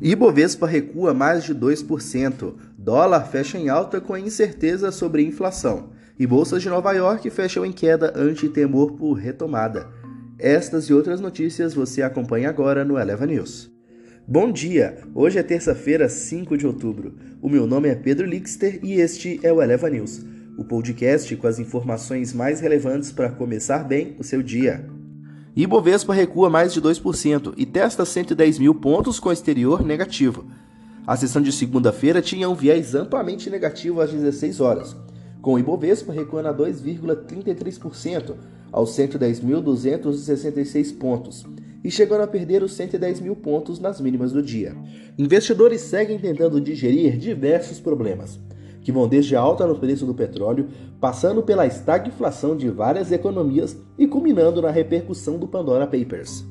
Ibovespa recua mais de 2%. Dólar fecha em alta com incerteza sobre inflação. E bolsas de Nova York fecham em queda ante temor por retomada. Estas e outras notícias você acompanha agora no Eleva News. Bom dia! Hoje é terça-feira, 5 de outubro. O meu nome é Pedro Lixter e este é o Eleva News, o podcast com as informações mais relevantes para começar bem o seu dia. Ibovespa recua mais de 2% e testa 110 mil pontos com exterior negativo. A sessão de segunda-feira tinha um viés amplamente negativo às 16 horas, com o Ibovespa recuando a 2,33% aos 110.266 pontos e chegando a perder os 110 mil pontos nas mínimas do dia. Investidores seguem tentando digerir diversos problemas que vão desde a alta no preço do petróleo, passando pela estagflação de várias economias e culminando na repercussão do Pandora Papers.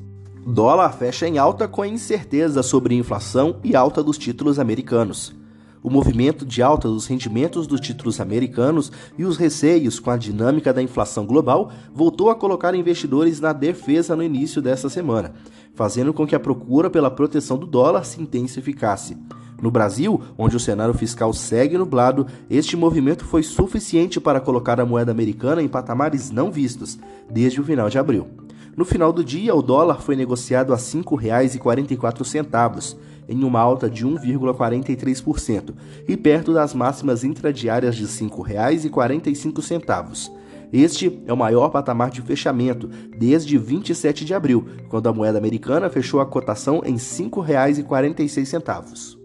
Dólar fecha em alta com incerteza sobre inflação e alta dos títulos americanos. O movimento de alta dos rendimentos dos títulos americanos e os receios com a dinâmica da inflação global voltou a colocar investidores na defesa no início desta semana, fazendo com que a procura pela proteção do dólar se intensificasse. No Brasil, onde o cenário fiscal segue nublado, este movimento foi suficiente para colocar a moeda americana em patamares não vistos desde o final de abril. No final do dia, o dólar foi negociado a R$ 5,44, em uma alta de 1,43% e perto das máximas intradiárias de R$ 5,45. Este é o maior patamar de fechamento desde 27 de abril, quando a moeda americana fechou a cotação em R$ 5,46.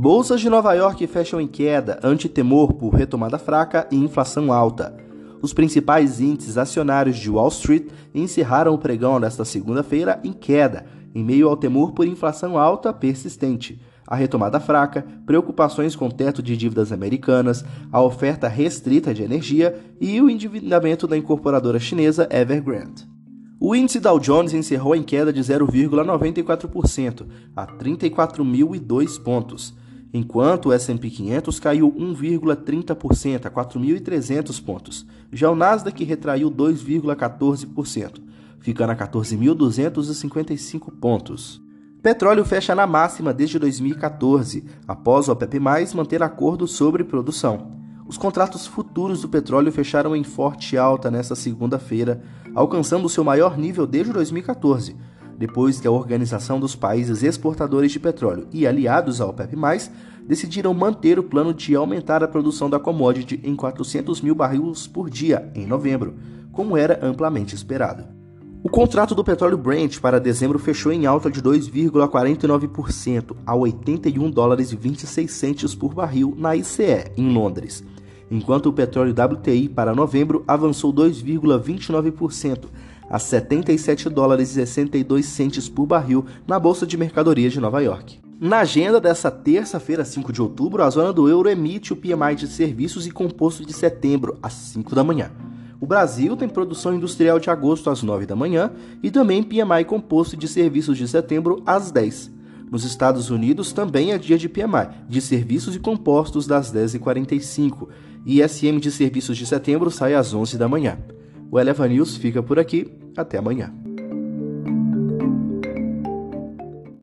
Bolsas de Nova York fecham em queda ante temor por retomada fraca e inflação alta. Os principais índices acionários de Wall Street encerraram o pregão desta segunda-feira em queda, em meio ao temor por inflação alta persistente, a retomada fraca, preocupações com o teto de dívidas americanas, a oferta restrita de energia e o endividamento da incorporadora chinesa Evergrande. O índice Dow Jones encerrou em queda de 0,94% a 34.002 pontos enquanto o S&P 500 caiu 1,30% a 4.300 pontos. Já o Nasdaq retraiu 2,14%, ficando a 14.255 pontos. Petróleo fecha na máxima desde 2014, após o OPEP+, manter acordo sobre produção. Os contratos futuros do petróleo fecharam em forte alta nesta segunda-feira, alcançando seu maior nível desde 2014, depois que a Organização dos Países Exportadores de Petróleo e aliados ao OPEP+, decidiram manter o plano de aumentar a produção da commodity em 400 mil barris por dia em novembro, como era amplamente esperado. O contrato do petróleo Brent para dezembro fechou em alta de 2,49% a 81 dólares e 26 centes por barril na ICE, em Londres, enquanto o petróleo WTI para novembro avançou 2,29% a 77 dólares e 62 centes por barril na Bolsa de Mercadorias de Nova York. Na agenda dessa terça-feira, 5 de outubro, a zona do euro emite o PMI de serviços e composto de setembro, às 5 da manhã. O Brasil tem produção industrial de agosto às 9 da manhã e também PMI composto de serviços de setembro às 10. Nos Estados Unidos também é dia de PMI, de serviços e compostos das 10h45, e SM de serviços de setembro sai às 11 da manhã. O Eleva News fica por aqui. Até amanhã.